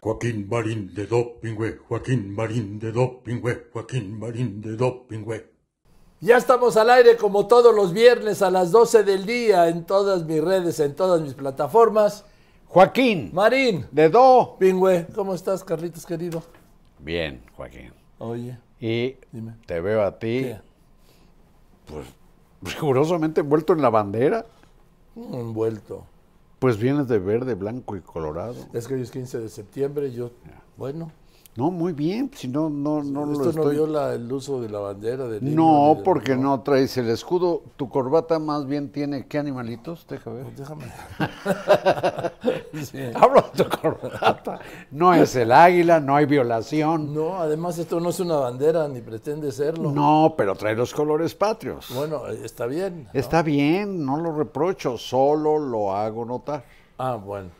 Joaquín Marín de Dopingüe, Joaquín Marín de Dopingüe, Joaquín Marín de Dopingüe. Ya estamos al aire como todos los viernes a las 12 del día en todas mis redes, en todas mis plataformas. Joaquín. Marín. De Do. Pingüe, ¿cómo estás, Carlitos querido? Bien, Joaquín. Oye. Y Dime. te veo a ti, ¿Qué? pues, rigurosamente envuelto en la bandera. Mm, Envuelto. Pues vienes de verde, blanco y colorado. Es que hoy es 15 de septiembre, yo, bueno, No, muy bien, si no, no, no lo esto no estoy... viola el uso de la bandera del himno, No, del- porque no traes el escudo. Tu corbata más bien tiene, ¿qué animalitos? Deja ver. Déjame. Sí. Hablo de tu corbata. No es el águila, no hay violación. No, además esto no es una bandera ni pretende serlo. No, pero trae los colores patrios. Bueno, eh, está bien. ¿no? Está bien, no lo reprocho, solo lo hago notar. Ah, bueno.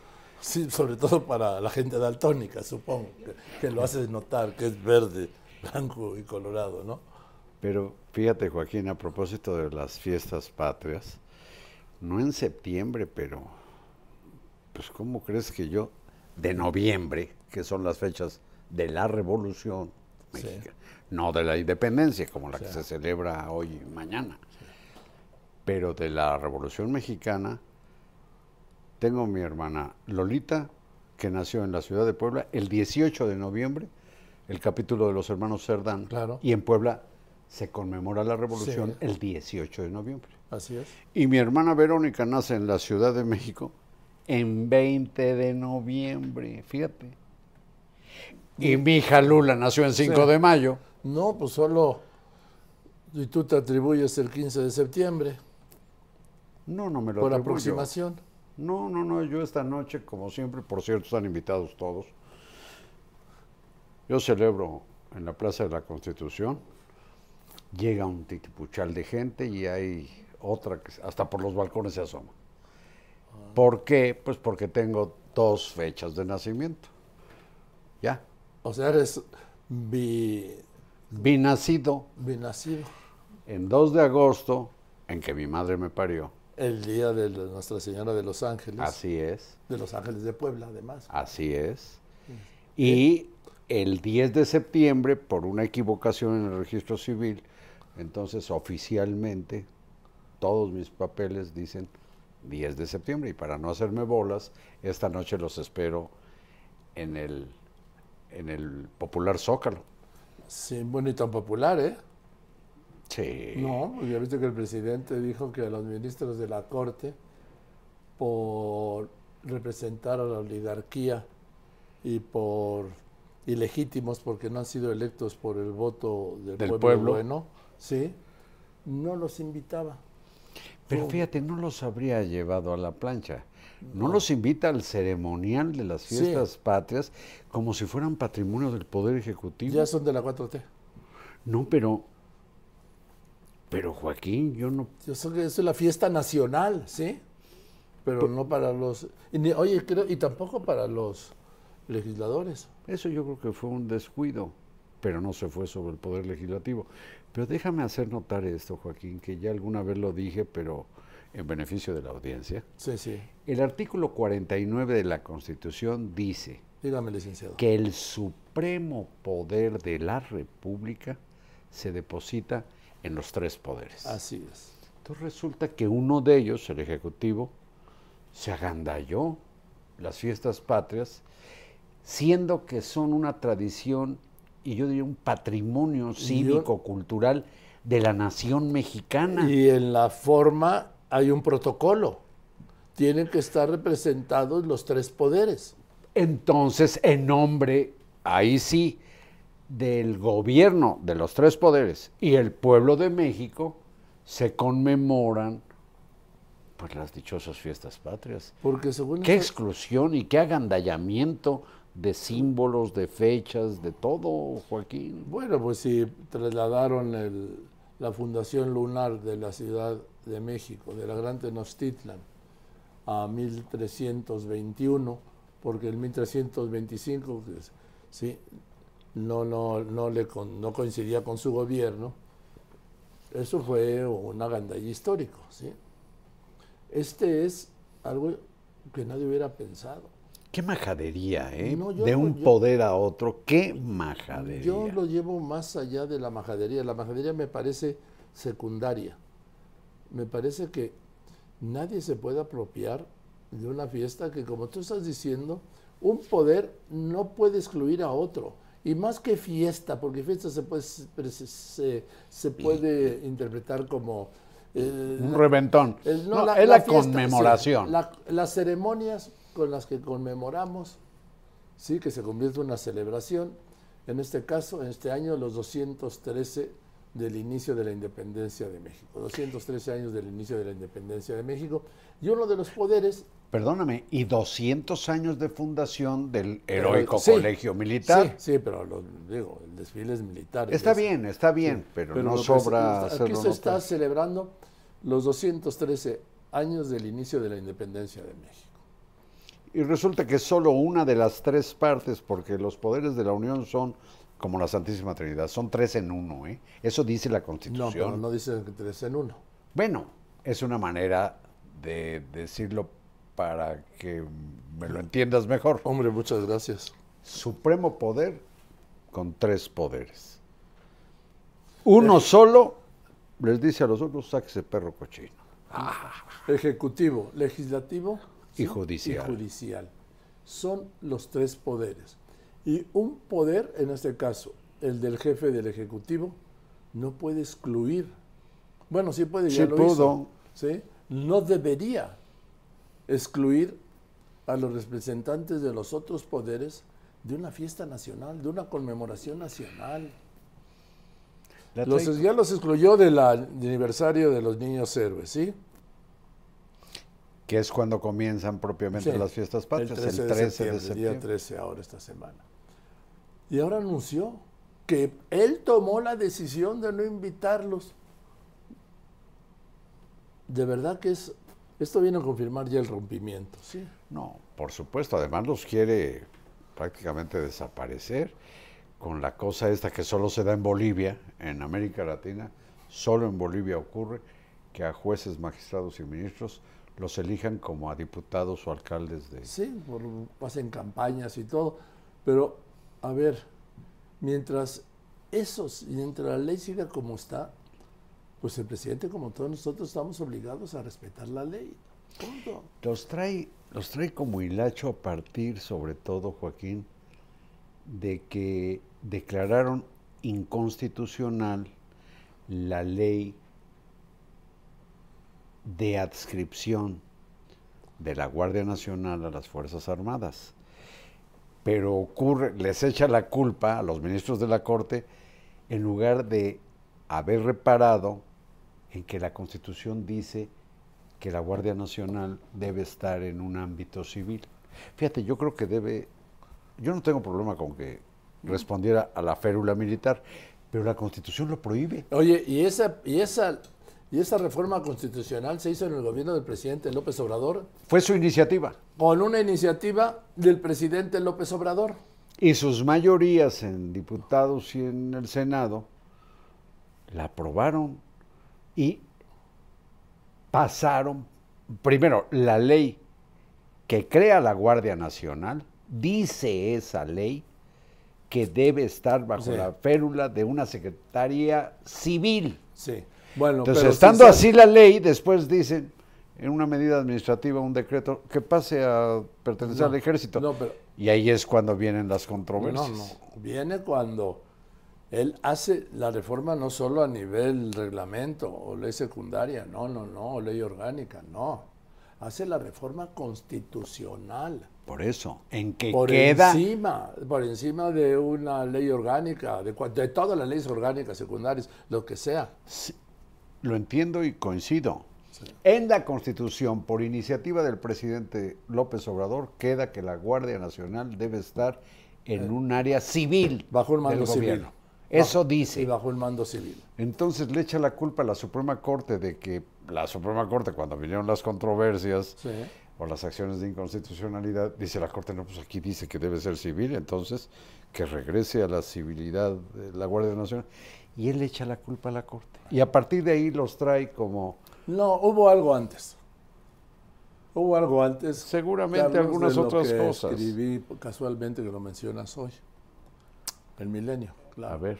Sí, sobre todo para la gente daltónica, supongo, que, que lo hace notar que es verde, blanco y colorado, ¿no? Pero fíjate, Joaquín, a propósito de las fiestas patrias, no en septiembre, pero, pues, ¿cómo crees que yo, de noviembre, que son las fechas de la Revolución Sí. Mexicana, no de la independencia, como la que se celebra hoy y mañana, pero de la Revolución Mexicana, tengo mi hermana Lolita, que nació en la ciudad de Puebla el 18 de noviembre, el capítulo de los hermanos Cerdán. Claro. Y en Puebla se conmemora la revolución Sí. el 18 de noviembre. Así es. Y mi hermana Verónica nace en la Ciudad de México en 20 de noviembre, fíjate. Y mi hija Lula nació en 5 Sí. de mayo. No, pues solo. Y tú te atribuyes el 15 de septiembre No, no me lo por atribuyo. aproximación. No, no, no, yo esta noche, como siempre, por cierto, están invitados todos. Yo celebro en la Plaza de la Constitución. Llega un titipuchal de gente y hay otra que hasta por los balcones se asoma. ¿Por qué? Pues porque tengo dos fechas de nacimiento. Ya. O sea, eres bi, Binacido binacido. en 2 de agosto, en que mi madre me parió. El día de Nuestra Señora de los Ángeles. Así es. De los Ángeles de Puebla, además. Así es. Y el 10 de septiembre, por una equivocación en el registro civil, entonces oficialmente todos mis papeles dicen 10 de septiembre. Y para no hacerme bolas, esta noche los espero en el, en el popular Zócalo. Sí, bueno y tan popular, ¿eh? Sí. No, ya viste que el presidente dijo que a los ministros de la Corte, por representar a la oligarquía y por ilegítimos porque no han sido electos por el voto del, Del pueblo, pueblo. bueno, sí, no los invitaba. Pero fíjate, no los habría llevado a la plancha. No, los invita al ceremonial de las Sí. fiestas patrias como si fueran patrimonio del Poder Ejecutivo. Ya son de la 4T. No, pero. Pero Joaquín, yo no. Que eso es la fiesta nacional, ¿sí? Pero no para los... y ni- oye, creo, y tampoco para los legisladores. Eso yo creo que fue un descuido. pero no se fue sobre el Poder Legislativo. Pero déjame hacer notar esto, Joaquín, que ya alguna vez lo dije, pero en beneficio de la audiencia. Sí, sí. El artículo 49 de la Constitución dice Dígame, licenciado. que el supremo poder de la República se deposita en los tres poderes. Así es. Entonces resulta que uno de ellos, el Ejecutivo, se agandalló las fiestas patrias, siendo que son una tradición y yo diría un patrimonio cívico-cultural de la nación mexicana. Y en la forma hay un protocolo. Tienen que estar representados los tres poderes. Entonces, en nombre, ahí sí, del gobierno de los tres poderes y el pueblo de México, se conmemoran pues las dichosas fiestas patrias. Porque según Qué exclusión y qué agandallamiento de símbolos, de fechas, de todo, Joaquín. Bueno, pues si trasladaron el- la Fundación Lunar de la Ciudad de México, de la Gran Tenochtitlan, a 1321, porque el 1325 pues, sí, no, no, no, le con- no coincidía con su gobierno, eso fue un agandalla histórico. ¿sí? Este es algo que nadie hubiera pensado. Qué majadería, ¿eh? No, de un yo- poder a otro, qué majadería. Yo lo llevo más allá de la majadería. La majadería me parece secundaria. Me parece que nadie se puede apropiar de una fiesta que, como tú estás diciendo, un poder no puede excluir a otro. Y más que fiesta, porque fiesta se puede, se, puede interpretar como... eh, Un la- reventón. el- No, la- es la la, fiesta, conmemoración. sí. Las ceremonias con las que conmemoramos, sí, que se convierte en una celebración. En este caso, en este año, los 213 del inicio de la independencia de México. 213 años del inicio de la independencia de México. Y uno de los poderes. Perdóname, y 200 años de fundación del heroico Sí, colegio militar. Sí, sí, pero lo, digo, el desfile es militar. Está es- bien, está bien, pero, no sobra Aquí se está celebrando los 213 años del inicio de la independencia de México. Y resulta que solo una de las tres partes, porque los poderes de la Unión son como la Santísima Trinidad, son tres en uno, ¿eh? Eso dice la No, Constitución. pero no dice tres en uno. Bueno, es una manera de decirlo para que me lo entiendas mejor. Hombre, muchas gracias. Supremo poder con tres poderes. Uno solo les dice a los otros, sáquese perro cochino. Ejecutivo, legislativo Y judicial. y judicial. Son los tres poderes. Y un poder, en este caso, el del jefe del Ejecutivo, no puede excluir. Bueno, sí puede, ya Sí lo pudo. hizo, ¿sí? No debería excluir a los representantes de los otros poderes de una fiesta nacional, de una conmemoración nacional. Los, ya los excluyó del aniversario de los niños héroes, ¿sí? que es cuando comienzan propiamente Sí, las fiestas patrias, el 13, de septiembre. el día 13 ahora esta semana. Y ahora anunció que él tomó la decisión de no invitarlos. De verdad que es esto viene a confirmar ya el rompimiento, ¿sí? No, por supuesto, además los quiere prácticamente desaparecer con la cosa esta que solo se da en Bolivia, en América Latina, solo en Bolivia ocurre que a jueces, magistrados y ministros los elijan como a diputados o alcaldes de... Sí, por, hacen campañas y todo, pero a ver, mientras esos, mientras la ley siga como está, pues el presidente, como todos nosotros, estamos obligados a respetar la ley. Punto. Los trae, los trae como hilacho a partir, sobre todo, Joaquín, de que declararon inconstitucional la ley de adscripción de la Guardia Nacional a las Fuerzas Armadas. Pero ocurre, les echa la culpa a los ministros de la Corte en lugar de haber reparado en que la Constitución dice que la Guardia Nacional debe estar en un ámbito civil. Fíjate, yo creo que debe, yo no tengo problema con que respondiera a la férula militar, pero la Constitución lo prohíbe. Oye, y esa, y esa, y esa reforma constitucional se hizo en el gobierno del presidente López Obrador Fue su iniciativa. con una iniciativa del presidente López Obrador. Y sus mayorías en diputados y en el Senado la aprobaron y pasaron, primero, la ley que crea la Guardia Nacional, dice esa ley que debe estar bajo Sí. la férula de una secretaría civil. Sí. Bueno, Entonces, pero estando sí, así la ley, después dicen, en una medida administrativa, un decreto, que pase a pertenecer No, al ejército. no, pero- Y ahí es cuando vienen las controversias. no. Viene cuando él hace la reforma no solo a nivel reglamento o ley secundaria, no, no, no, ley orgánica, no. Hace la reforma constitucional. Por eso, en que Por queda... encima, por encima de una ley orgánica, de, de todas las leyes orgánicas, secundarias, lo que sea. Lo entiendo y coincido. En la Constitución, por iniciativa del presidente López Obrador, queda que la Guardia Nacional debe estar en un área civil Eh, Bajo un mando del civil. gobierno. Eso Bajo- dice. Y bajo el mando civil. Entonces le echa la culpa a la Suprema Corte de que la Suprema Corte, cuando vinieron las controversias Sí. o las acciones de inconstitucionalidad, dice la Corte, no, pues aquí dice que debe ser civil, entonces que regrese a la civilidad de la Guardia Nacional. Y él le echa la culpa a la Corte. Y a partir de ahí los trae como, No, hubo algo antes. Hubo algo antes. Seguramente algunas de lo otras que cosas. Escribí casualmente que lo mencionas hoy. El milenio, claro. a ver,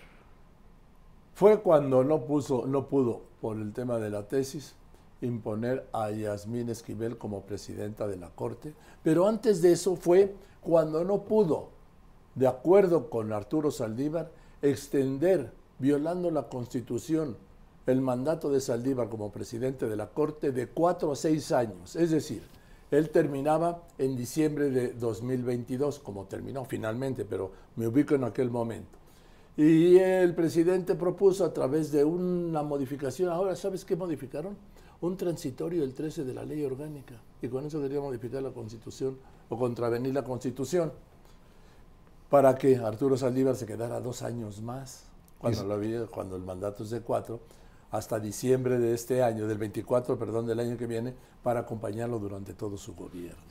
Fue cuando no puso, no pudo, por el tema de la tesis, imponer a Yasmín Esquivel como presidenta de la Corte. Pero antes de eso fue cuando no pudo, de acuerdo con Arturo Saldívar, extender, violando la Constitución, el mandato de Saldívar como presidente de la Corte de cuatro a seis años. Es decir, él terminaba en diciembre de 2022, como terminó finalmente, pero me ubico en aquel momento. Y el presidente propuso a través de una modificación, ahora ¿sabes qué modificaron? Un transitorio del 13 de la ley orgánica. Y con eso quería modificar la constitución o contravenir la constitución para que Arturo Saldívar se quedara dos años más, cuando, lo había- cuando el mandato es de cuatro, hasta diciembre de este año, del 24, perdón, del año que viene, para acompañarlo durante todo su gobierno.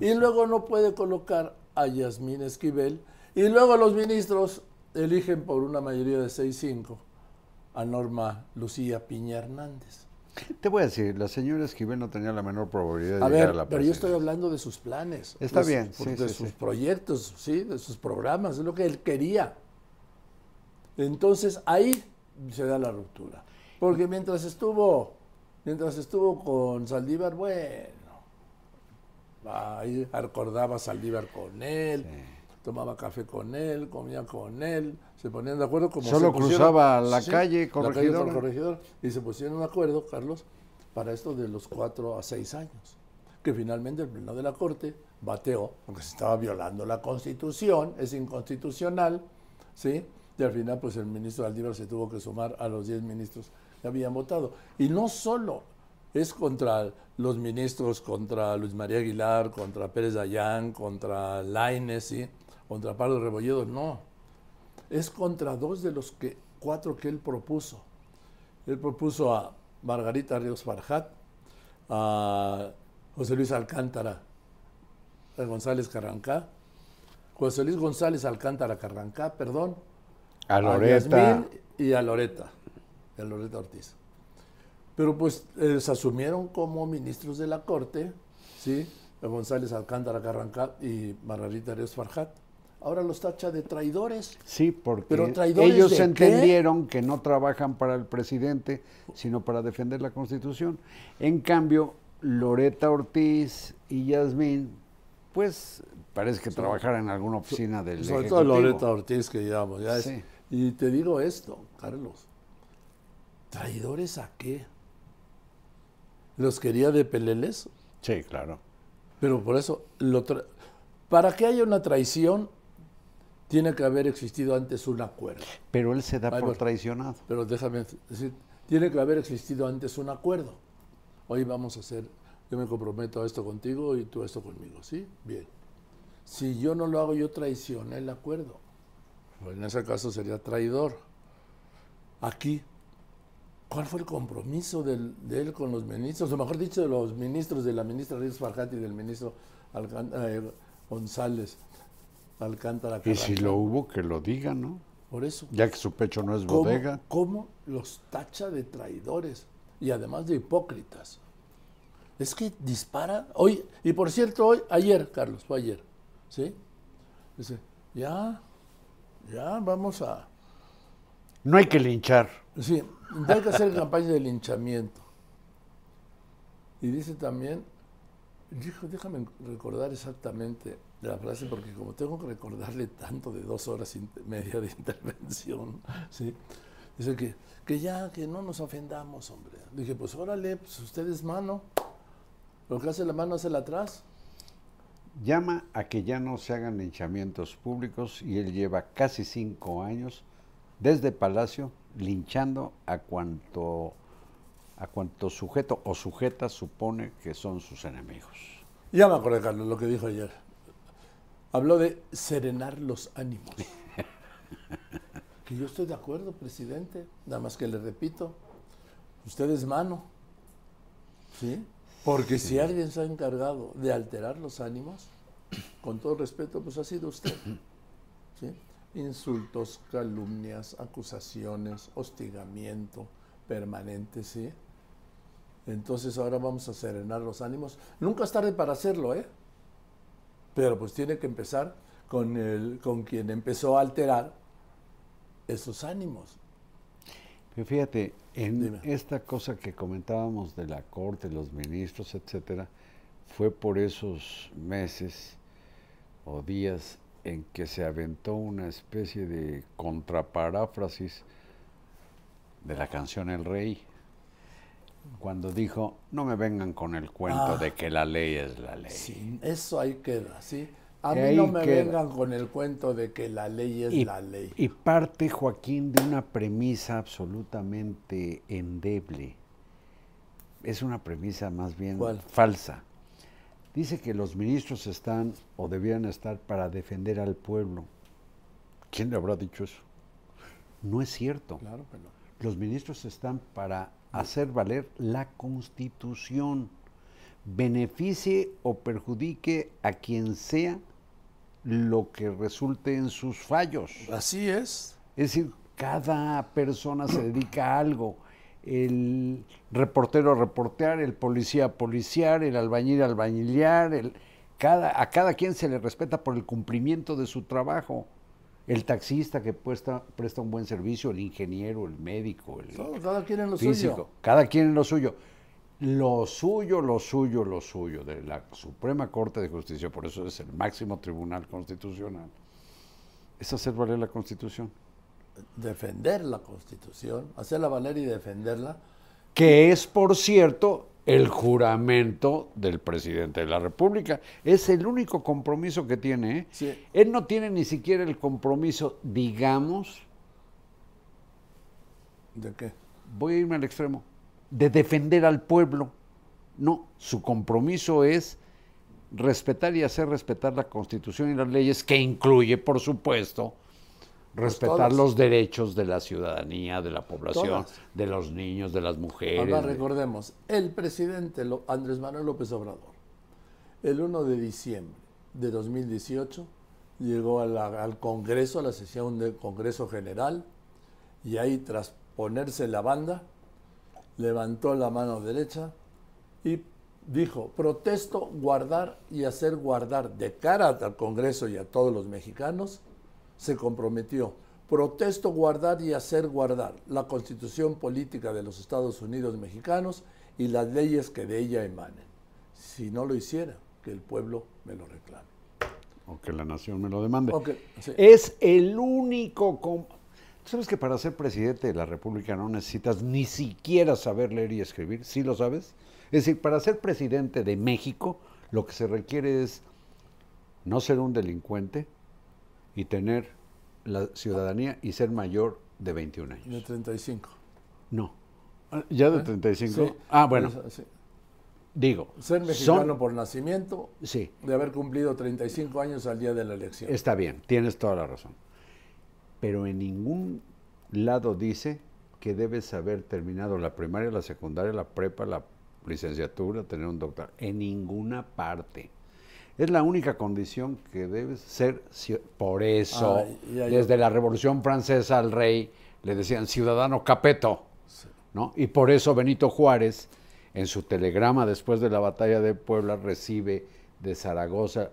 y luego no puede colocar a Yasmín Esquivel, y luego los ministros eligen por una mayoría de 6-5 a Norma Lucía Piña Hernández. te voy a decir, la señora Esquivel no tenía la menor probabilidad de A llegar ver, a la pero yo estoy presidencia. hablando de sus planes. Está de sus- bien, sí, de sí, sus sí. proyectos, sí, de sus programas, es lo que él quería. Entonces ahí se da la ruptura. Porque mientras estuvo, mientras estuvo con Saldívar, bueno, ahí acordaba Saldívar con él, tomaba café con él, comía con él, se ponían de acuerdo como Solo se pusieron- cruzaba la calle por Corregidora. Corregidora, y se pusieron de acuerdo, Carlos, para esto de los cuatro a seis años, que finalmente el Pleno de la Corte bateó, porque se estaba violando la Constitución, es inconstitucional, ¿sí? Y al final, pues el ministro Aldívar se tuvo que sumar a los diez ministros que habían votado. Y no solo es contra los ministros, contra Luis María Aguilar, contra Pérez Dayán, contra Lainez, ¿sí? contra Pablo Rebolledo, no. Es contra dos de los que, cuatro que él propuso. Él propuso a Margarita Ríos Farjat, a José Luis Alcántara a González Carrancá, José Luis González Alcántara Carrancá, perdón, A Loreta. Y a Loreta, a Loreta Ortiz. Pero pues eh, se asumieron como ministros de la Corte, ¿sí? González Alcántara Carrancá y Margarita Ríos Farjat. Ahora los tacha de traidores. Sí, porque Pero traidores ellos qué? entendieron que no trabajan para el presidente, sino para defender la Constitución. En cambio, Loreta Ortiz y Yasmín, pues parece que trabajaran en alguna oficina del Sobre todo. Loreta Ortiz, que digamos, ya es- Sí. Y te digo esto, Carlos. ¿Traidores a qué? ¿Los quería de peleles? Sí, claro. Pero por eso, lo tra- para que haya una traición, tiene que haber existido antes un acuerdo. Pero él se da por traicionado. Pero déjame decir, tiene que haber existido antes un acuerdo. Hoy vamos a hacer, yo me comprometo a esto contigo y tú a esto conmigo, ¿sí? Bien. Si yo no lo hago, yo traicioné el acuerdo. Pues en ese caso sería traidor. Aquí, ¿cuál fue el compromiso del- de él con los ministros? O mejor dicho, de los ministros, de la ministra Ríos Farjat y del ministro eh, González. Alcántara Y si lo hubo, que lo diga, ¿no? Por eso. Ya que su pecho no es ¿Cómo, bodega. cómo los tacha de traidores y además de hipócritas? Es que dispara. Hoy, y por cierto, hoy, ayer, Carlos, fue ayer. ¿Sí? Dice, ya, ya vamos a. No hay que linchar. Sí, hay que hacer campaña de linchamiento. Y dice también, dijo, déjame recordar exactamente la frase, porque como tengo que recordarle tanto de dos horas y media de intervención, ¿sí? dice que, que ya, que no nos ofendamos, hombre. Dije, pues órale, pues usted es mano, lo que hace la mano hace la atrás. Llama a que ya no se hagan linchamientos públicos y él lleva casi cinco años desde Palacio linchando a cuanto a cuanto sujeto o sujeta supone que son sus enemigos. Ya me acordé, Carlos, lo que dijo ayer. Habló de serenar los ánimos. Que yo estoy de acuerdo, presidente. Nada más que le repito, usted es mano. ¿Sí? Porque si alguien se ha encargado de alterar los ánimos, con todo respeto, pues ha sido usted. ¿Sí? Insultos, calumnias, acusaciones, hostigamiento permanente, ¿sí? Entonces ahora vamos a serenar los ánimos. Nunca es tarde para hacerlo, ¿eh? Pero pues tiene que empezar con, el, con quien empezó a alterar esos ánimos. Pero fíjate, en Dime. esta cosa que comentábamos de la corte, los ministros, etcétera, fue por esos meses o días en que se aventó una especie de contraparáfrasis de la canción El Rey, cuando dijo, no me vengan con el cuento Ah. de que la ley es la ley. Sí, eso ahí queda, ¿sí? A mí no me queda. vengan con el cuento de que la ley es y, la ley. y parte Joaquín de una premisa absolutamente endeble. Es una premisa más bien ¿Cuál? falsa. Dice que los ministros están o debieran estar para defender al pueblo. ¿Quién le habrá dicho eso? No es cierto. Claro que no. Los ministros están para hacer valer la constitución, beneficie o perjudique a quien sea lo que resulte en sus fallos. Así es. Es decir, cada persona se dedica a algo. El reportero a reportear, el policía a policiar, el albañil a albañilear, el, cada, a cada quien se le respeta por el cumplimiento de su trabajo. El taxista que presta, presta un buen servicio, el ingeniero, el médico, el cada quien en lo físico, suyo. cada quien en lo suyo. Lo suyo, lo suyo, lo suyo de la Suprema Corte de Justicia, por eso es el máximo tribunal constitucional, es hacer valer la Constitución. Defender la Constitución, hacerla valer y defenderla. que es, por cierto, el juramento del presidente de la República. Es el único compromiso que tiene. ¿eh? Sí. Él no tiene ni siquiera el compromiso, digamos, ¿De qué? voy a irme al extremo, de defender al pueblo. No, su compromiso es respetar y hacer respetar la Constitución y las leyes, que incluye, por supuesto, respetar todas. los derechos de la ciudadanía, de la población, Todas. de los niños, de las mujeres. Ahora de- recordemos, el presidente Andrés Manuel López Obrador, el 1 de diciembre de 2018, llegó a la- al Congreso, a la sesión del Congreso General, y ahí tras ponerse la banda, levantó la mano derecha y dijo, protesto guardar y hacer guardar de cara al Congreso y a todos los mexicanos, se comprometió, protesto guardar y hacer guardar la constitución política de los Estados Unidos mexicanos y las leyes que de ella emanen. Si no lo hiciera, que el pueblo me lo reclame. O que la nación me lo demande. Sí. Es el único... com- ¿Tú ¿Sabes que para ser presidente de la República no necesitas ni siquiera saber leer y escribir? ¿Sí lo sabes? Es decir, para ser presidente de México, lo que se requiere es no ser un delincuente y tener la ciudadanía y ser mayor de 21 años. De 35. No. Ah, ¿Ya de ¿Eh? 35? Sí. Ah, bueno, Pues, sí. digo. Ser mexicano son- por nacimiento, Sí, de haber cumplido 35 años al día de la elección. Está bien, tienes toda la razón. Pero en ningún lado dice que debes haber terminado la primaria, la secundaria, la prepa, la licenciatura, tener un doctor. En ninguna parte. Es la única condición que debe ser. Por eso, ya, ya. desde la Revolución Francesa al rey le decían ciudadano capeto. ¿no? Y por eso Benito Juárez, en su telegrama después de la batalla de Puebla, recibe de Zaragoza,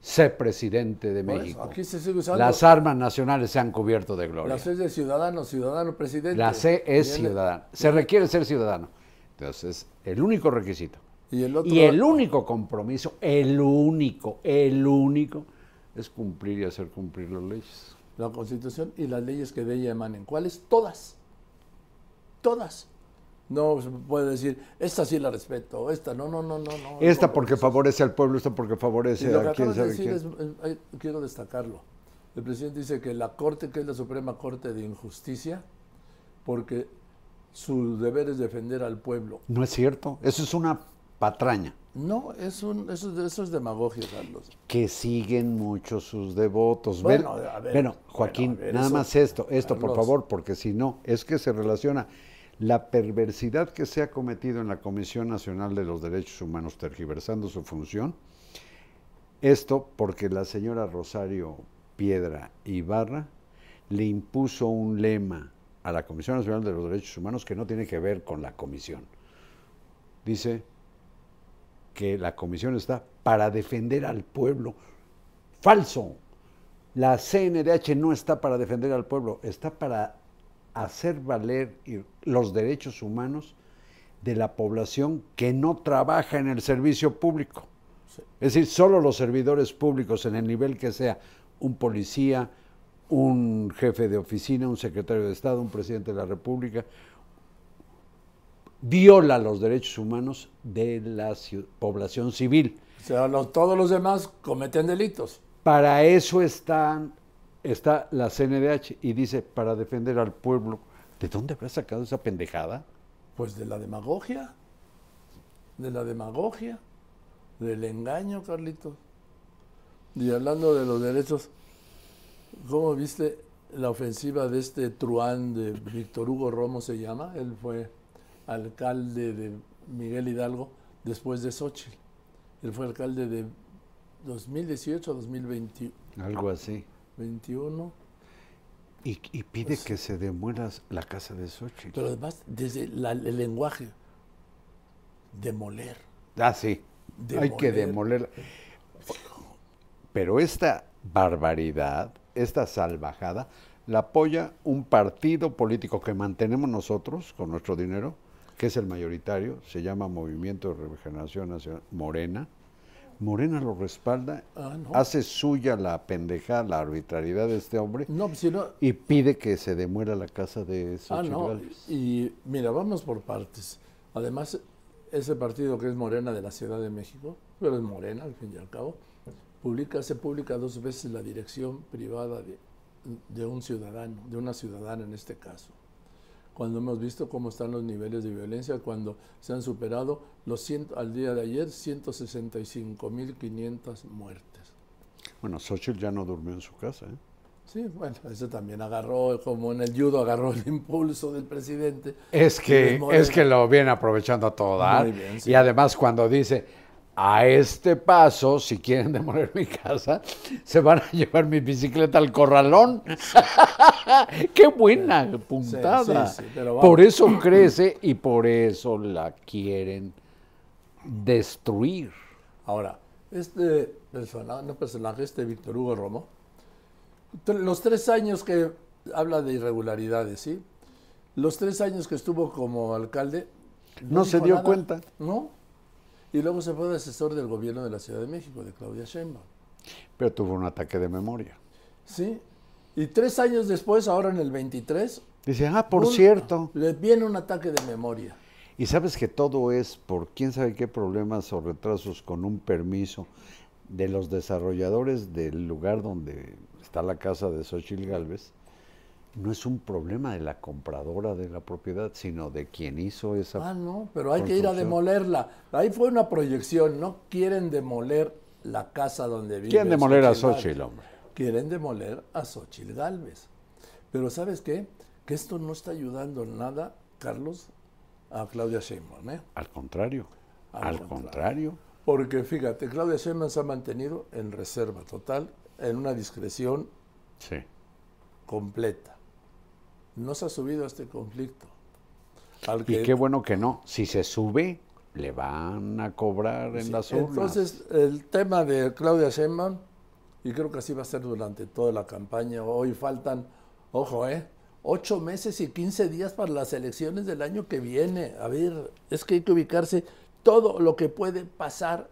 sé presidente de eso, México. aquí se sigue usando. Las armas nacionales se han cubierto de gloria. La C es de ciudadano, ciudadano presidente. La C es ciudadano. Se requiere ser ciudadano. Entonces, el único requisito. Y el otro. Y el único compromiso, el único, el único, es cumplir y hacer cumplir las leyes. La Constitución y las leyes que de ella emanen. ¿Cuáles? Todas. Todas. No se puede decir, esta sí la respeto, esta no, no, no, no. no Esta porque favorece al pueblo, esta porque Y favorece lo que a quién de sabe decir quién. es, es- ay, quiero destacarlo. El presidente dice que la Corte, que es la Suprema Corte de Injusticia, porque su deber es defender al pueblo. No es cierto, eso es una patraña. No, es un, eso, es- eso es demagogia, Carlos. Que siguen mucho sus devotos. Ven- Bueno, a ver, bueno, Joaquín, bueno, a ver, nada eso- más esto, esto por favor, porque si no, es que se relaciona la perversidad que se ha cometido en la Comisión Nacional de los Derechos Humanos, tergiversando su función. Esto porque la señora Rosario Piedra Ibarra le impuso un lema a la Comisión Nacional de los Derechos Humanos que no tiene que ver con la comisión. Dice que la comisión está para defender al pueblo. Falso. La CNDH no está para defender al pueblo, está para hacer valer los derechos humanos de la población que no trabaja en el servicio público. Es decir, solo los servidores públicos en el nivel que sea, un policía, un jefe de oficina, un secretario de Estado, un presidente de la República, viola los derechos humanos de la población civil. O sea, todos los demás cometen delitos. Para eso están, está la CNDH y dice, para defender al pueblo. ¿De dónde habrá sacado esa pendejada? Pues de la demagogia. De la demagogia. Del engaño, Carlitos. Y hablando de los derechos, ¿cómo viste la ofensiva de este truán de Víctor Hugo Romo se llama? Él fue alcalde de Miguel Hidalgo después de Xochitl. Él fue alcalde de 2018 a 2021. Algo así. Y, y pide que se demuela la casa de Xochitl. Pero además, desde la- el lenguaje, demoler. Ah, sí. Hay que Demoler. demoler. Pero esta barbaridad, esta salvajada, la apoya un partido político que mantenemos nosotros con nuestro dinero, que es el mayoritario, se llama Movimiento de Regeneración Nacional, Morena. Morena lo respalda, Ah, no. hace suya la pendejada, la arbitrariedad de este hombre No, pues, si no, y pide que se demuela la casa de Ah, Xochitl no. Gálvez. Y mira, vamos por partes. Además, ese partido que es Morena de la Ciudad de México, pero es Morena al fin y al cabo, publica, se publica dos veces la dirección privada de, de un ciudadano, de una ciudadana en este caso. Cuando hemos visto cómo están los niveles de violencia, cuando se han superado los cien, al día de ayer 165.500 muertes. Bueno, Xochitl ya no durmió en su casa. ¿eh? Sí, bueno, eso también agarró, como en el judo, agarró el impulso del presidente. Es que, es que lo viene aprovechando a todo dar. Muy bien, sí. Y además cuando dice, a este paso, si quieren demoler mi casa, se van a llevar mi bicicleta al corralón. ¡Qué buena puntada! sí, sí, pero vamos. por eso crece y por eso la quieren destruir. Ahora, este personaje, no personaje, este Víctor Hugo Romo, los tres años que habla de irregularidades, ¿sí? Los tres años que estuvo como alcalde. No se dio nada, cuenta. No. Y luego se fue de asesor del gobierno de la Ciudad de México, de Claudia Sheinbaum. Pero tuvo un ataque de memoria. ¿Sí? Y tres años después, ahora en el 23. Dice, ah, por un- cierto. Le viene un ataque de memoria. Y sabes que todo es por quién sabe qué problemas o retrasos con un permiso de los desarrolladores del lugar donde está la casa de Xochitl Galvez. No es un problema de la compradora de la propiedad, sino de quien hizo esa. Ah, no, pero hay que ir a demolerla. Ahí fue una proyección, no quieren demoler la casa donde vive. Quieren demoler a Xochitl hombre. Quieren demoler a Xochitl Galvez. Pero ¿sabes qué? Que esto no está ayudando nada, Carlos, a Claudia Sheinbaum, ¿eh? Al contrario. Al Al, contrario. contrario. Porque fíjate, Claudia Sheinbaum se ha mantenido en reserva total, en una discreción Sí. completa. No se ha subido a este conflicto. Al Y qué bueno que no. Si se sube, le van a cobrar en Sí, las urnas. Entonces, el tema de Claudia Sheinbaum, y creo que así va a ser durante toda la campaña, hoy faltan, ojo, ¿eh? Ocho meses y 15 días para las elecciones del año que viene. A ver, es que hay que ubicarse todo lo que puede pasar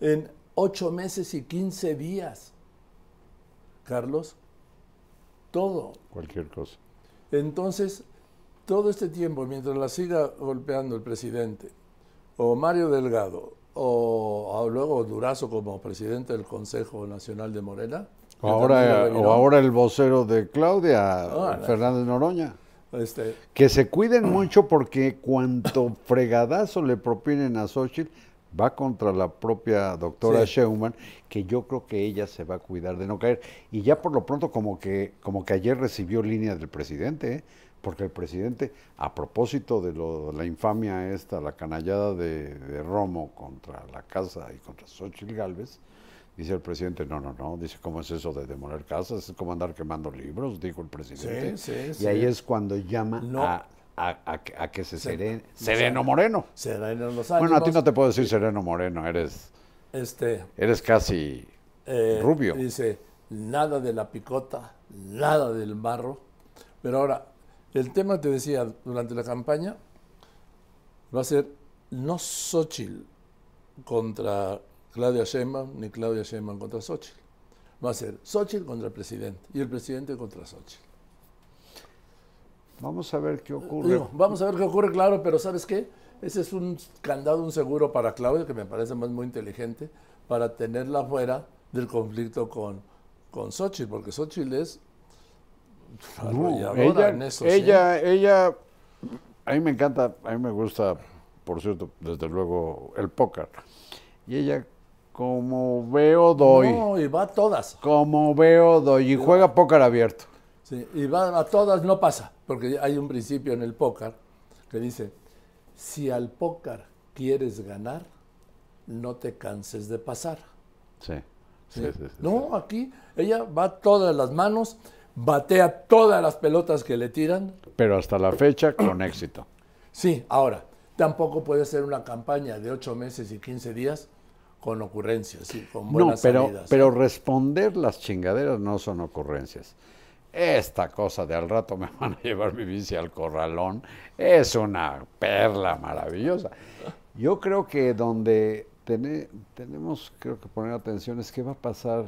en ocho meses y 15 días. Carlos, todo. Cualquier cosa. Entonces, todo este tiempo, mientras la siga golpeando el presidente, o Mario Delgado, o, o luego Durazo como presidente del Consejo Nacional de Morena, O ahora, o ahora el vocero de Claudia, Ah, la- Fernández Noroña. este, Que se cuiden mucho porque cuanto fregadazo le propinen a Xochitl, va contra la propia doctora Sí. Sheinbaum, que yo creo que ella se va a cuidar de no caer. Y ya por lo pronto como que, como que ayer recibió línea del presidente, ¿eh? porque el presidente, a propósito de lo, la infamia esta, la canallada de, de Romo contra la casa y contra Xochitl Galvez, dice el presidente, no, no, no, dice, ¿cómo es eso de demoler casas? Es como andar quemando libros, dijo el presidente. Sí, sí, y ahí es cuando llama No. a, a- a que- a que se serene. Sereno Moreno. Sereno los Bueno, a ti no te puedo decir Sereno Moreno, eres, este, eres casi eh, rubio. Dice, nada de la picota, nada del barro. Pero ahora, el tema te decía, durante la campaña, va a ser no Xochitl contra Claudia Sheinbaum, ni Claudia Sheinbaum contra Xochitl. Va a ser Xochitl contra el presidente y el presidente contra Xochitl. Vamos a ver qué ocurre. Digo, vamos a ver qué ocurre, claro, pero ¿sabes qué? Ese es un candado, un seguro para Claudia, que me parece más muy inteligente, para tenerla fuera del conflicto con, con Xochitl, porque Xochitl es No, ella, en eso, ¿sí? ella, ella, a mí me encanta, a mí me gusta, por cierto, desde luego, el póker. Y ella, como veo, doy. No, y va a todas. Como veo, doy. Y juega póker abierto. Sí, y va a todas, no pasa, porque hay un principio en el póker que dice, si al póker quieres ganar, no te canses de pasar. Sí. ¿sí? sí, no, aquí ella va todas las manos, batea todas las pelotas que le tiran. Pero hasta la fecha, con éxito. Sí, ahora, tampoco puede ser una campaña de ocho meses y 15 días con ocurrencias, sí, con No, buenas pero, salidas. pero responder las chingaderas no son ocurrencias. Esta cosa de al rato me van a llevar mi bici al corralón es una perla maravillosa. Yo creo que donde tene- tenemos creo que poner atención es qué va a pasar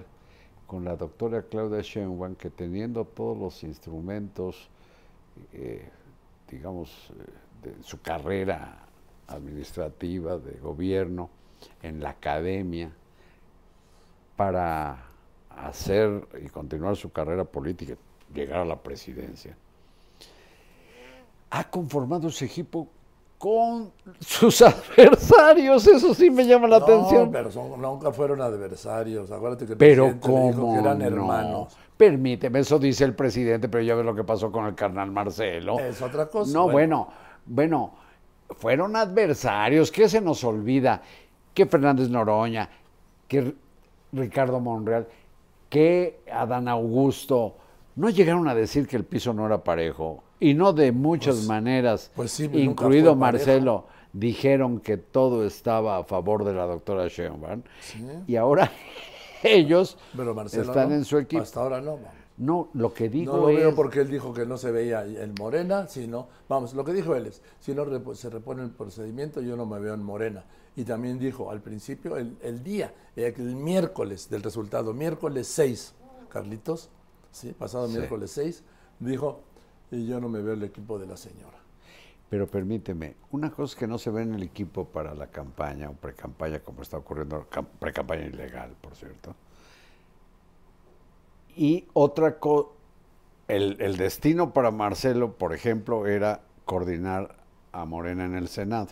con la doctora Claudia Sheinbaum, que teniendo todos los instrumentos, eh, digamos, de su carrera administrativa, de gobierno, en la academia, para hacer y continuar su carrera política, llegar a la presidencia, ha conformado ese equipo con sus adversarios, eso sí me llama la No, atención. pero son- nunca fueron adversarios. Acuérdate que el Pero le dijo cómo que eran no? hermanos. Permíteme, eso dice el presidente, pero ya ves lo que pasó con el carnal Marcelo. Es otra cosa. No, bueno, bueno, fueron adversarios, ¿qué se nos olvida? Que Fernández Noroña, que Ricardo Monreal, que Adán Augusto, no llegaron a decir que el piso no era parejo, y no de muchas maneras, pues sí, incluido. Marcelo, dijeron que todo estaba a favor de la doctora Sheinbaum, y ahora ellos Pero Marcelo están no, en su equipo. Hasta ahora no. No, lo que digo No lo veo porque él dijo que no se veía el Morena, sino, vamos, lo que dijo él es, si no se repone el procedimiento, yo no me veo en Morena. Y también dijo al principio, el, el día, eh, el miércoles del resultado, miércoles 6, Carlitos, ¿sí? pasado Sí. miércoles 6, dijo, y yo no me veo el equipo de la señora. Pero permíteme, una cosa es que no se ve en el equipo para la campaña o pre-campaña, como está ocurriendo, cam- pre-campaña ilegal, por cierto. Y otra cosa, el, el destino para Marcelo, por ejemplo, era coordinar a Morena en el Senado,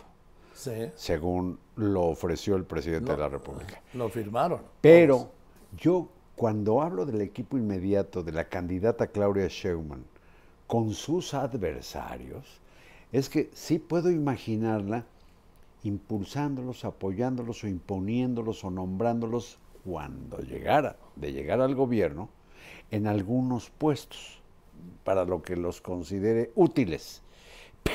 Sí, según lo ofreció el presidente de la República. lo firmaron. Pero yo, cuando hablo del equipo inmediato de la candidata Claudia Sheinbaum con sus adversarios, es que sí puedo imaginarla impulsándolos, apoyándolos o imponiéndolos o nombrándolos cuando llegara, de llegar al gobierno, en algunos puestos, para lo que los considere útiles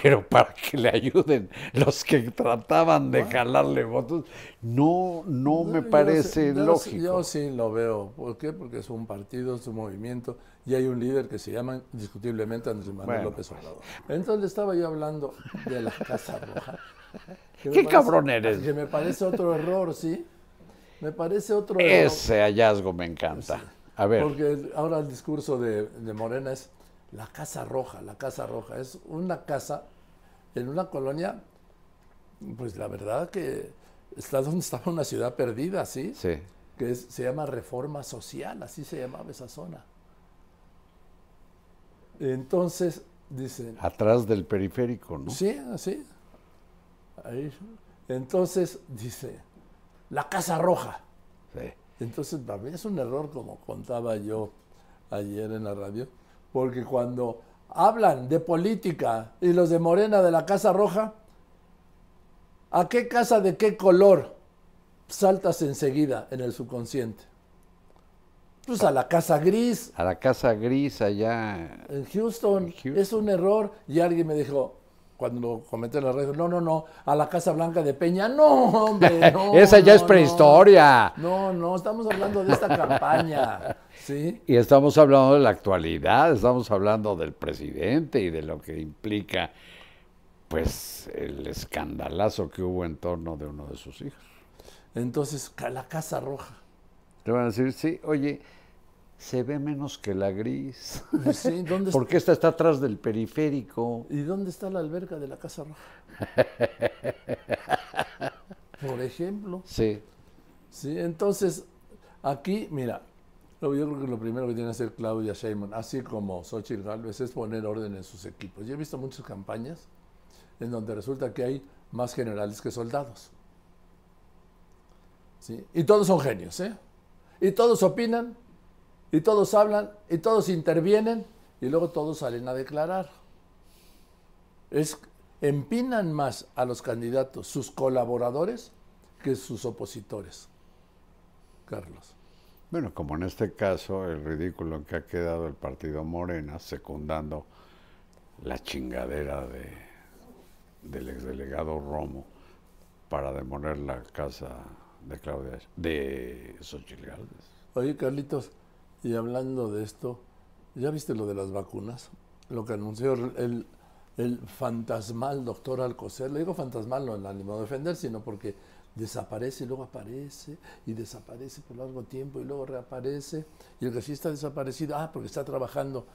pero para que le ayuden los que trataban de jalarle votos, no, no me yo parece sí- yo lógico. Yo sí lo veo. ¿Por qué? Porque es un partido, es un movimiento y hay un líder que se llama indiscutiblemente Andrés Manuel Bueno, López Obrador. Entonces le estaba yo hablando de la Casa Roja. ¿Qué parece- cabrón eres? Que me parece otro error, ¿sí? Me parece otro error. Ese hallazgo me encanta. A ver, Porque ahora el discurso de, de Morena es la Casa Roja, la Casa Roja. Es una casa en una colonia, pues la verdad que está donde estaba una ciudad perdida, ¿sí? sí. Que es- se llama Reforma Social, así se llamaba esa zona. Entonces, dicen, atrás del periférico, ¿no? sí, así. Ahí. Entonces, dice, la Casa Roja. Sí. Entonces, para mí es un error, como contaba yo ayer en la radio, porque cuando hablan de política y los de Morena de la Casa Roja, ¿a qué casa de qué color saltas enseguida en el subconsciente? Pues a la Casa Gris, A la casa gris allá. en Houston. En Houston. Es un error. Y alguien me dijo, cuando lo comenté en la radio, no, no, no, a la Casa Blanca de Peña. No, hombre, no. Esa ya no, es prehistoria. No, no, estamos hablando de esta campaña. ¿Sí? Y estamos hablando de la actualidad, estamos hablando del presidente y de lo que implica, pues, el escandalazo que hubo en torno de uno de sus hijos. Entonces, la Casa Roja. Te van a decir, sí, oye, se ve menos que la gris. Sí, ¿dónde Porque esta está atrás del periférico. ¿Y dónde está la alberca de la Casa Roja? Por ejemplo. Sí. Sí, entonces, aquí, mira, lo- yo creo que lo primero que tiene que hacer Claudia Sheinbaum, así como Xochitl Gálvez, es poner orden en sus equipos. Yo he visto muchas campañas en donde resulta que hay más generales que soldados. ¿Sí? Y todos son genios, ¿eh? Y todos opinan, y todos hablan, y todos intervienen, y luego todos salen a declarar. Es, empinan más a los candidatos, sus colaboradores, que sus opositores. Carlos. Bueno, como en este caso, el ridículo en que ha quedado el partido Morena, secundando la chingadera de, del exdelegado Romo para demoler la casa de Claudia, de Xochitl. Oye, Carlitos, y hablando de esto, ¿ya viste lo de las vacunas? Lo que anunció el, el fantasmal doctor Alcocer. Le digo fantasmal no en ánimo de defender, sino porque desaparece y luego aparece y desaparece por largo tiempo y luego reaparece. Y el que sí está desaparecido, ah, porque está trabajando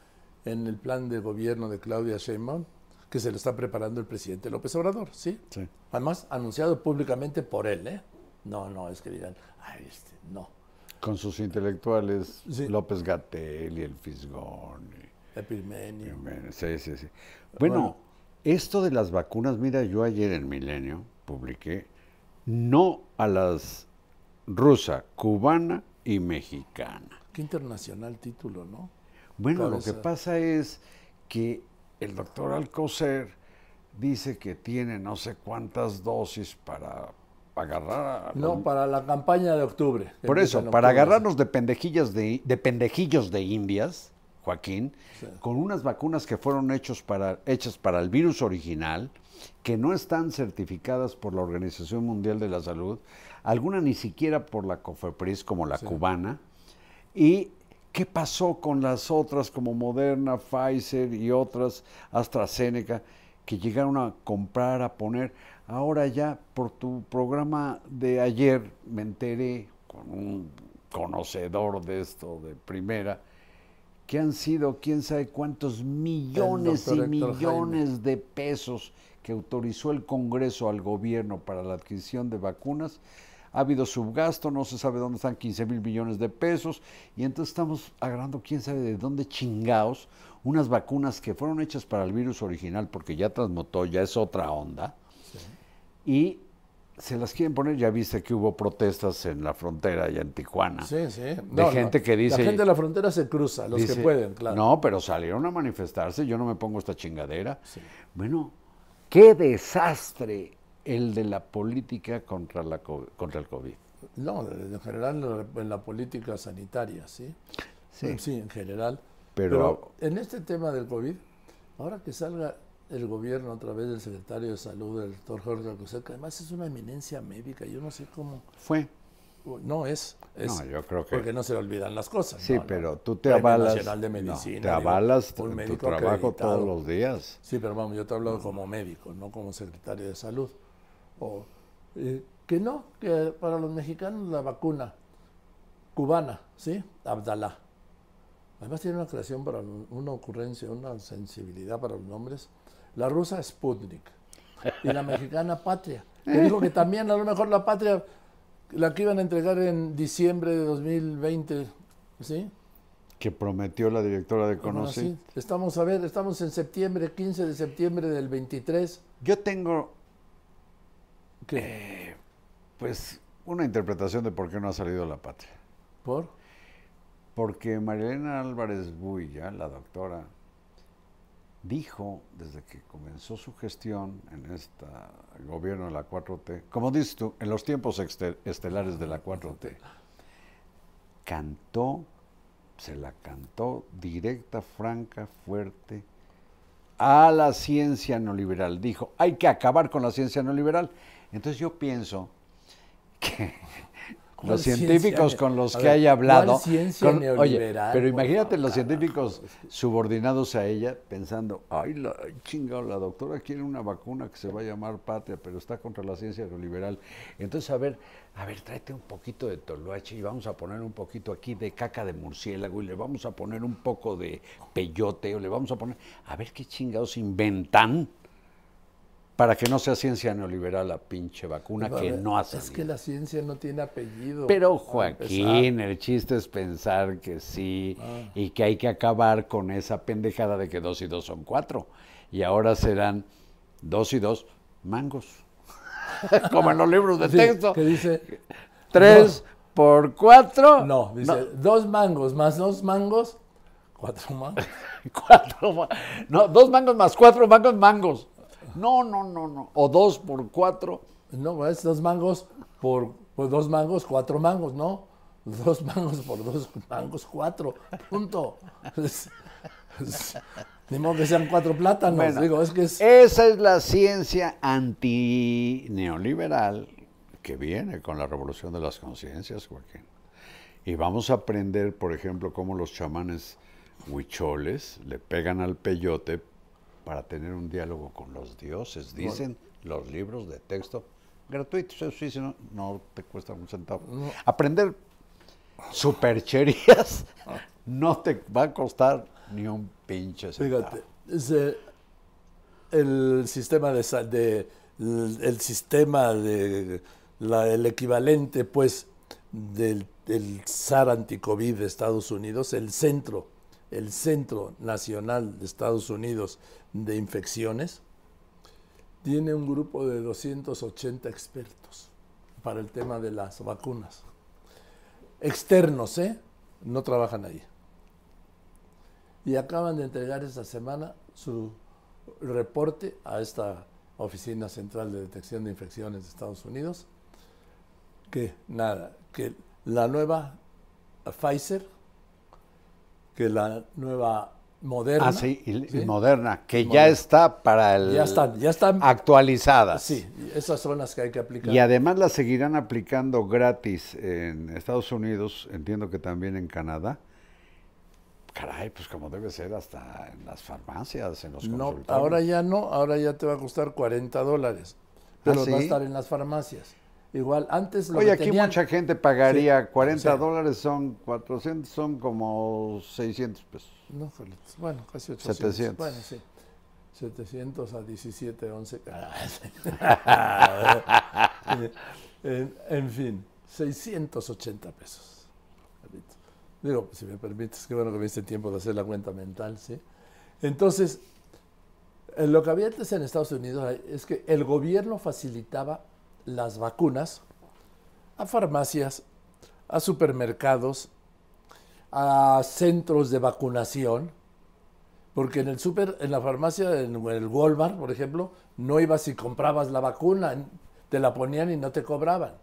en el plan de gobierno de Claudia Sheinbaum, que se lo está preparando el presidente López Obrador, ¿sí? Sí. Además, anunciado públicamente por él, ¿eh? No, no, es que digan, ay, este, no. Con sus intelectuales, Sí. López Gatel y el Fisgón. y-. Bueno, Sí, sí, sí. Bueno, Bueno. esto de las vacunas, mira, yo ayer en Milenio publiqué no a las rusa, cubana y mexicana. Qué internacional título, ¿no? Bueno, lo que pasa es que el doctor Alcocer dice que tiene no sé cuántas dosis para agarrar a No, para la campaña de octubre. Por eso, para octubre. agarrarnos de pendejillas de, de pendejillos de indias, Joaquín, Sí. con unas vacunas que fueron hechos para, hechas para el virus original, que no están certificadas por la Organización Mundial de la Salud, alguna ni siquiera por la COFEPRIS como la cubana. ¿Y qué pasó con las otras como Moderna, Pfizer y otras, AstraZeneca, que llegaron a comprar, a poner? Ahora ya, por tu programa de ayer, me enteré con un conocedor de esto de primera, que han sido quién sabe cuántos millones y millones de pesos que autorizó el Congreso al gobierno para la adquisición de vacunas. Ha habido subgasto, no se sabe dónde están 15 mil millones de pesos, y entonces estamos agarrando quién sabe de dónde chingaos unas vacunas que fueron hechas para el virus original, porque ya transmutó, ya es otra onda, y se las quieren poner, ya viste que hubo protestas en la frontera allá en Tijuana. Sí, sí. De gente que dice- La gente de la frontera se cruza, los que pueden, claro. No, pero salieron a manifestarse, yo no me pongo esta chingadera. Bueno, qué desastre el de la política contra, la, co- contra el COVID. No, en general en la política sanitaria, ¿sí? Sí. Sí, en general. Pero- Pero, en este tema del COVID, ahora que salga el gobierno a través del secretario de Salud, el doctor Jorge Alcocer, que además es una eminencia médica, yo no sé cómo... Fue. No es, es No, yo creo que- porque no se le olvidan las cosas. Sí, ¿no? No. pero tú te Premio avalas. Nacional de Medicina, te digo, avalas un en tu trabajo acreditado. todos los días. Sí, pero vamos, yo te hablo como médico, no como secretario de salud. O, eh, que no, que para los mexicanos la vacuna cubana, ¿sí? Abdalá. Además tiene una creación para una ocurrencia, una sensibilidad para los nombres. La rusa Sputnik y la mexicana Patria. Que dijo que también a lo mejor la Patria, la que iban a entregar en diciembre de 2020, ¿sí? Que prometió la directora de Bueno, Conoce. sí. Estamos a ver, estamos en septiembre, 15 de septiembre del 23. Yo tengo, ¿Qué? pues, una interpretación de por qué no ha salido la patria. ¿Por? Porque Marilena Álvarez Builla, la doctora, dijo desde que comenzó su gestión en este gobierno de la 4T, como dices tú, en los tiempos estelares de la 4T, cantó, se la cantó directa, franca, fuerte, a la ciencia neoliberal. Dijo, hay que acabar con la ciencia neoliberal. Entonces yo pienso que ¿Cuál los científicos con los a que ver, haya hablado... ¿cuál ciencia con- oye, pero imagínate los científicos subordinados a ella pensando, ay, la, chingado, la doctora quiere una vacuna que se va a llamar patria, pero está contra la ciencia neoliberal. Entonces, a ver, a ver, tráete un poquito de toloache y vamos a poner un poquito aquí de caca de murciélago y le vamos a poner un poco de peyote o le vamos a poner, a ver qué chingados inventan para que no sea ciencia neoliberal la pinche vacuna A que no ha Es que la ciencia no tiene apellido. Pero. Joaquín, el chiste es pensar que sí Ah. y que hay que acabar con esa pendejada de que dos y dos son cuatro. Y ahora serán dos y dos mangos. Como en los libros de Sí, texto. Que dice, Tres por cuatro. no, dice, dos mangos más dos mangos, cuatro mangos. Cuatro. No, dos mangos más cuatro mangos, mangos. No, no, no, no. O dos por cuatro. No, es dos mangos por, por dos mangos, cuatro mangos, ¿no? Dos mangos por dos mangos, cuatro. Punto. Es- es- Ni modo que sean cuatro plátanos. Bueno, Digo, es que es. Esa es la ciencia antineoliberal que viene con la revolución de las conciencias, Joaquín. Y vamos a aprender, por ejemplo, cómo los chamanes huicholes le pegan al peyote para tener un diálogo con los dioses. Dicen los libros de texto gratuitos. Eso sí, no, no te cuesta un centavo. Aprender supercherías no te va a costar ni un pinche centavo. Fíjate, el sistema de, de el, el sistema de la- el equivalente pues del, del SAR anticovid de Estados Unidos, el centro, el Centro Nacional de Estados Unidos de Infecciones, tiene un grupo de 280 expertos para el tema de las vacunas. Externos, ¿eh? No trabajan ahí y acaban de entregar esta semana su reporte a esta Oficina Central de Detección de Infecciones de Estados Unidos, que nada, que la nueva Pfizer, que la nueva Moderna, Ah, sí, y, moderna, que ya está para el... ya están, ya están, actualizadas. sí, esas son las que hay que aplicar. Y además las seguirán aplicando gratis en Estados Unidos, entiendo que también en Canadá. Caray, pues como debe ser hasta en las farmacias, en los No, consultorios. ahora ya no, ahora ya te va a costar 40 dólares, pero ¿Ah, va a estar en las farmacias. Igual, antes lo Oye, que aquí mucha gente pagaría Sí, 40 sí. dólares, son 400, son como 600 pesos. No, Jolito, bueno, casi 800. 700. Bueno, sí. 700 a 17, 11. en, en fin, 680 pesos. Digo, si me permites, qué bueno que me diste tiempo de hacer la cuenta mental, ¿sí? Entonces, eh, lo que había antes en Estados Unidos es que el gobierno facilitaba las vacunas a farmacias, a supermercados, a centros de vacunación Porque en el súper, en la farmacia, en el Walmart, por ejemplo, no ibas y comprabas la vacuna, te la ponían y no te cobraban.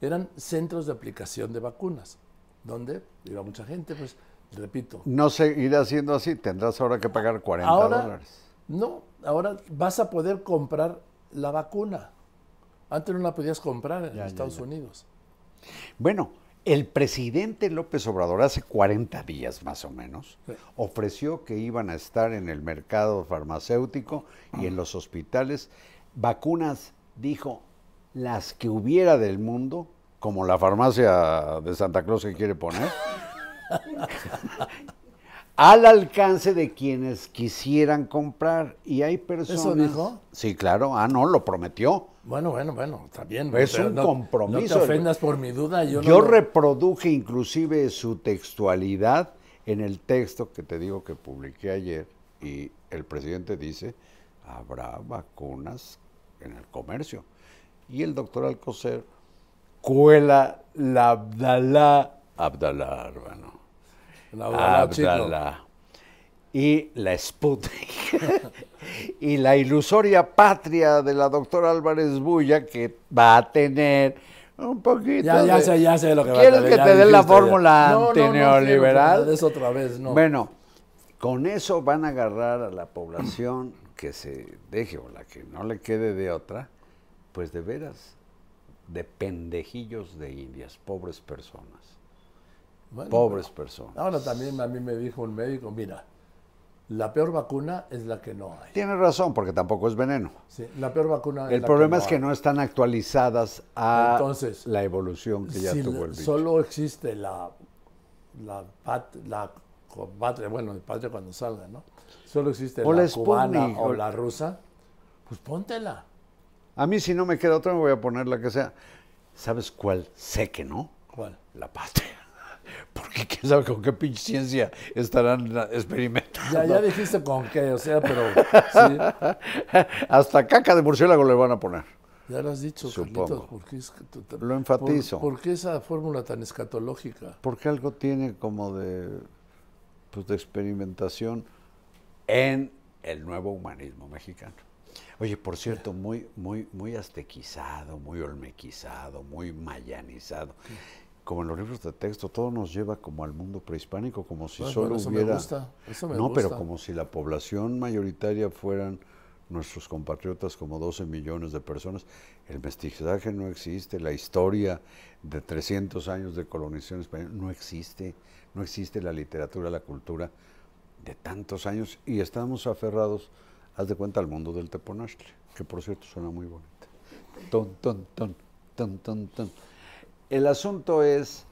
Eran centros de aplicación de vacunas, donde iba mucha gente, pues, repito. No seguirá siendo así, tendrás ahora que pagar 40 Ahora, dólares. no, ahora vas a poder comprar la vacuna. Antes no la podías comprar en Ya, Estados ya. Unidos. Bueno, el presidente López Obrador hace 40 días más o menos Sí. ofreció que iban a estar en el mercado farmacéutico y en los hospitales vacunas, dijo, las que hubiera del mundo, como la farmacia de Santa Claus que quiere poner, al alcance de quienes quisieran comprar. Y hay personas... dijo? Sí, claro. Ah, no, lo prometió. Bueno, bueno, bueno, está bien. Es pero un no- compromiso. No te ofendas por mi duda. Yo, Yo, no reproduje inclusive su textualidad en el texto que te digo que publiqué ayer y el presidente dice, habrá vacunas en el comercio. Y el doctor Alcocer cuela la Abdalá, Abdalá, hermano. La chico. Abdalá. Y la Sputnik. y la ilusoria patria de la doctora Álvarez Bulla que va a tener un poquito Ya, ya de- sé, ya sé lo que va a ¿Quieres tener, que ya te dé la fórmula No, no, no que antineoliberal? me des otra vez, no. Bueno, con eso van a agarrar a la población que se deje o la que no le quede de otra, pues de veras, de pendejillos de indias, pobres personas, Bueno, pobres personas. Ahora también a mí me dijo un médico, mira, la peor vacuna es la que no hay. Tienes razón, porque tampoco es veneno. Sí, la peor vacuna es El problema es hay. que no están actualizadas a Entonces, la evolución que ya Si tuvo el bicho. solo existe la, la, pat- la patria, bueno, el patria cuando salga, ¿no? Solo existe O la, la cubana Sputnik, o- la rusa, pues póntela. A mí si no me queda otra me voy a poner la que sea. ¿Sabes cuál? Sé que no. ¿Cuál? La patria. Porque quién sabe con qué pinche ciencia estarán experimentando. Ya, ya dijiste con qué, o sea, pero sí, Hasta caca de murciélago le van a poner. ya lo has dicho, Supongo. Carlitos. ¿por qué es que tú te- Lo enfatizo. ¿Por, por qué esa fórmula tan escatológica? Porque algo tiene como de, pues, de experimentación en el nuevo humanismo mexicano. Oye, por cierto, muy, muy, muy aztequizado, muy olmequizado, muy mayanizado. Como en los libros de texto, todo nos lleva como al mundo prehispánico, como si Bueno, solo eso me hubiera. gusta, eso me no, pero gusta. como si la población mayoritaria fueran nuestros compatriotas, como 12 millones de personas. El mestizaje no existe, la historia de 300 años de colonización española no existe, no existe la literatura, la cultura de tantos años y estamos aferrados, haz de cuenta, al mundo del teponaztle, que por cierto suena muy bonito. Ton, ton, ton, ton, ton, ton. El asunto es,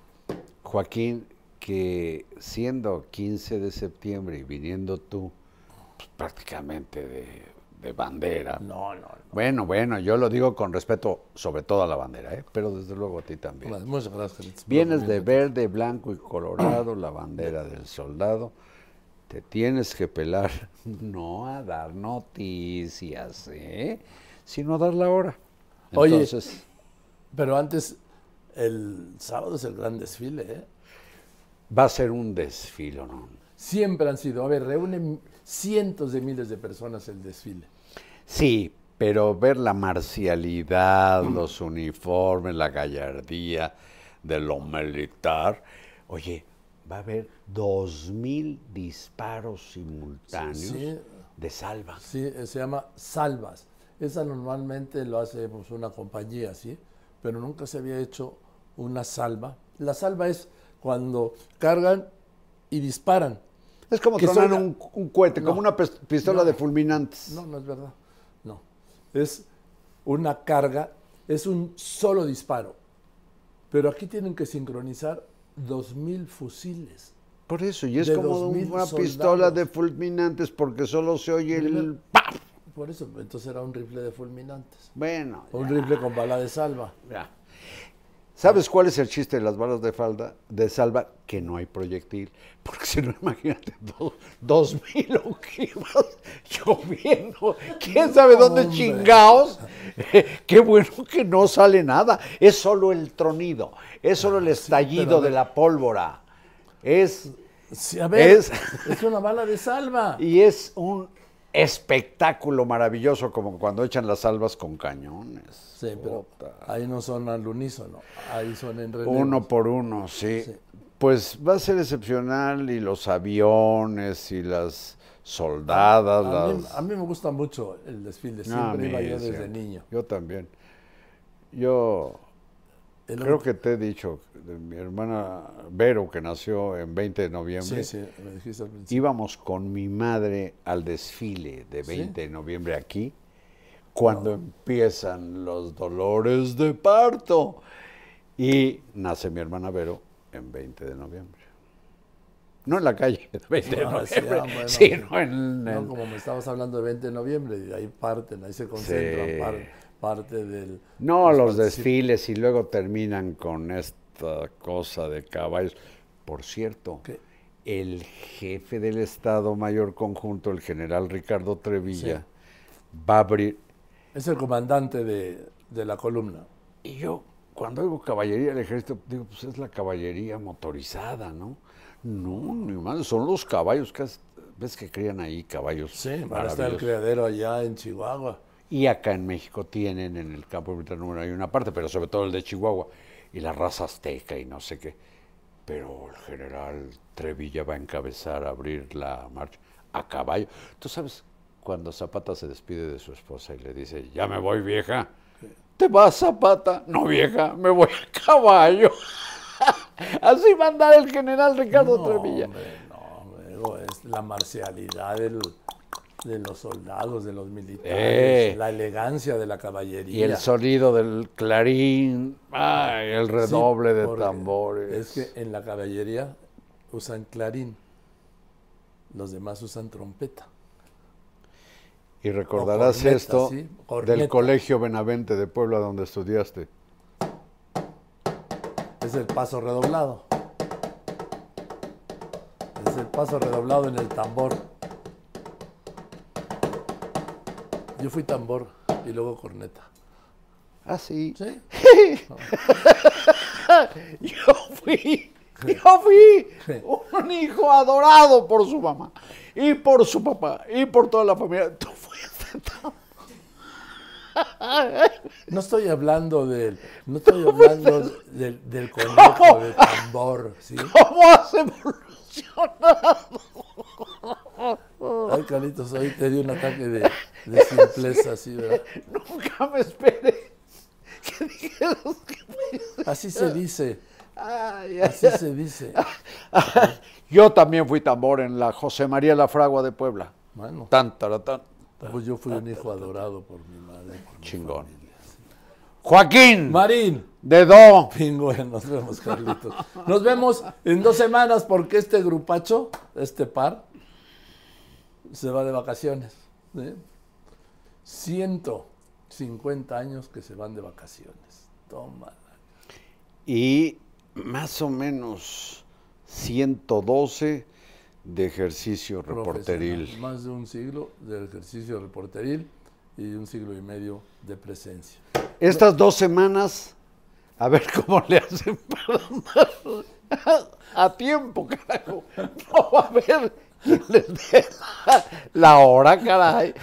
Joaquín, que siendo 15 de septiembre y viniendo tú pues, prácticamente de, de bandera, No, no, no. bueno, bueno, yo lo digo con respeto sobre todo a la bandera, ¿eh? pero desde luego a ti también. Muchas- Muchas gracias. Vienes de verde, blanco y colorado, la bandera del soldado. Te tienes que pelar, no a dar noticias, ¿eh? sino a dar la hora. Oye. Entonces, Pero antes, el sábado es el gran desfile, ¿eh? va a ser un desfilo, ¿no? Siempre han sido, a ver, reúnen cientos de miles de personas el desfile. Sí, pero ver la marcialidad, los uniformes, la gallardía de lo militar. Oye, va a haber dos mil disparos simultáneos Sí. de salva. Sí, se llama salvas. Esa normalmente lo hace pues, una compañía, ¿sí? Pero nunca se había hecho una salva. La salva es cuando cargan y disparan. Es como Que tronar un, un cohete, como una pistola No. de fulminantes. No, no es verdad. No. Es una carga, es un solo disparo. Pero aquí tienen que sincronizar 2.000 fusiles. Por eso, y es como 2000 una soldados. pistola de fulminantes porque solo se oye el... ¡paf! Por eso, entonces era un rifle de fulminantes. Bueno, un ya, rifle con bala de salva. ya. ¿Sabes cuál es el chiste de las balas de falda, de salva? Que no hay proyectil. Porque si no, imagínate, dos, dos mil ojivas lloviendo. ¿Quién sabe dónde Hombre. chingaos? Qué bueno que no sale nada. Es solo el tronido. Es solo el estallido pero a de la pólvora. Es Sí, a ver, Es- es, una bala de salva. Y es un espectáculo maravilloso como cuando echan las salvas con cañones. Sí, pero ahí no son al unísono, ahí son en relevo. Uno por uno, sí. Sí. Pues va a ser excepcional y los aviones y las soldadas. A mí, las- a mí me gusta mucho el desfile, No, siempre iba yo sí. desde niño. Yo también. Yo El creo que te he dicho, de mi hermana Vero, que nació en 20 de noviembre, Sí, sí, me dijiste al principio. íbamos con mi madre al desfile de 20 de noviembre aquí, cuando empiezan los dolores de parto. Y nace mi hermana Vero en 20 de noviembre. No en la calle, de 20 de Ah, noviembre, ah, bueno, sino en No, como me estabas hablando de 20 de noviembre, y ahí parten, ahí se concentran Sí. Par- parte del... No, los desfiles y luego terminan con esta cosa de caballos. Por cierto, ¿Qué? el jefe del Estado Mayor Conjunto, el general Ricardo Trevilla, va a abrir. Es el comandante de, de la columna. Y yo, cuando oigo caballería del ejército, digo, pues es la caballería motorizada, ¿no? No, ni más, son los caballos. que has- ¿Ves que crían ahí caballos? Sí, para estar el criadero allá en Chihuahua. Y acá en México tienen en el campo militar número hay una parte, pero sobre todo el de Chihuahua, y la raza azteca y no sé qué. Pero el general Trevilla va a encabezar a abrir la marcha a caballo. ¿Tú sabes cuando Zapata se despide de su esposa y le dice, ya me voy vieja? ¿Te vas Zapata? No vieja, me voy a caballo. Así va a andar el general Ricardo No, Trevilla. hombre, no, es la marcialidad del- de los soldados, de los militares, Eh. la elegancia de la caballería. Y el sonido del clarín, ay, el Sí, redoble de tambores. Es que en la caballería usan clarín, los demás usan trompeta. Y recordarás corneta, esto sí, del. Colegio Benavente de Puebla donde estudiaste. Es el paso redoblado. Es el paso redoblado en el tambor. Yo fui tambor y luego corneta. Ah, sí. ¿Sí? Yo fui, yo fui un hijo adorado por su mamá y por su papá y por toda la familia. Tú fuiste tan- No estoy hablando del, no estoy hablando del, del conejo de tambor, ¿sí? ¿Cómo has evolucionado? Ay, Carlitos, hoy te dio un ataque de, de simpleza, ¿sí, verdad? Nunca me esperé que dijeras que... Así se dice, Ay, ay, así se dice. Yo también fui tambor en la José María La Fragua de Puebla. Bueno, Tan, taratán. pues yo fui un hijo adorado por mi madre. por Chingón. Joaquín, Marín, de Do. pingüe, nos vemos, Carlitos. Nos vemos en dos semanas porque este grupacho, este par, se va de vacaciones. ¿sí? 150 años que se van de vacaciones. Toma. y más o menos 112 de ejercicio reporteril. Más de un siglo de ejercicio reporteril y un siglo y medio de presencia. Estas dos semanas, a ver cómo le hacen para andar a tiempo, carajo. No va a haber les dé la, la hora, caray.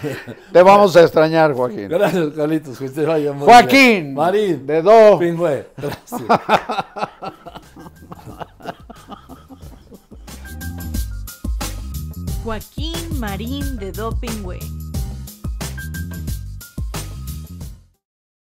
Te vamos a extrañar, Joaquín. Gracias, Carlitos, que usted vaya muy Joaquín, bien. Marín, de Do. Pingüe, gracias. Joaquín Marín de Dopingüe.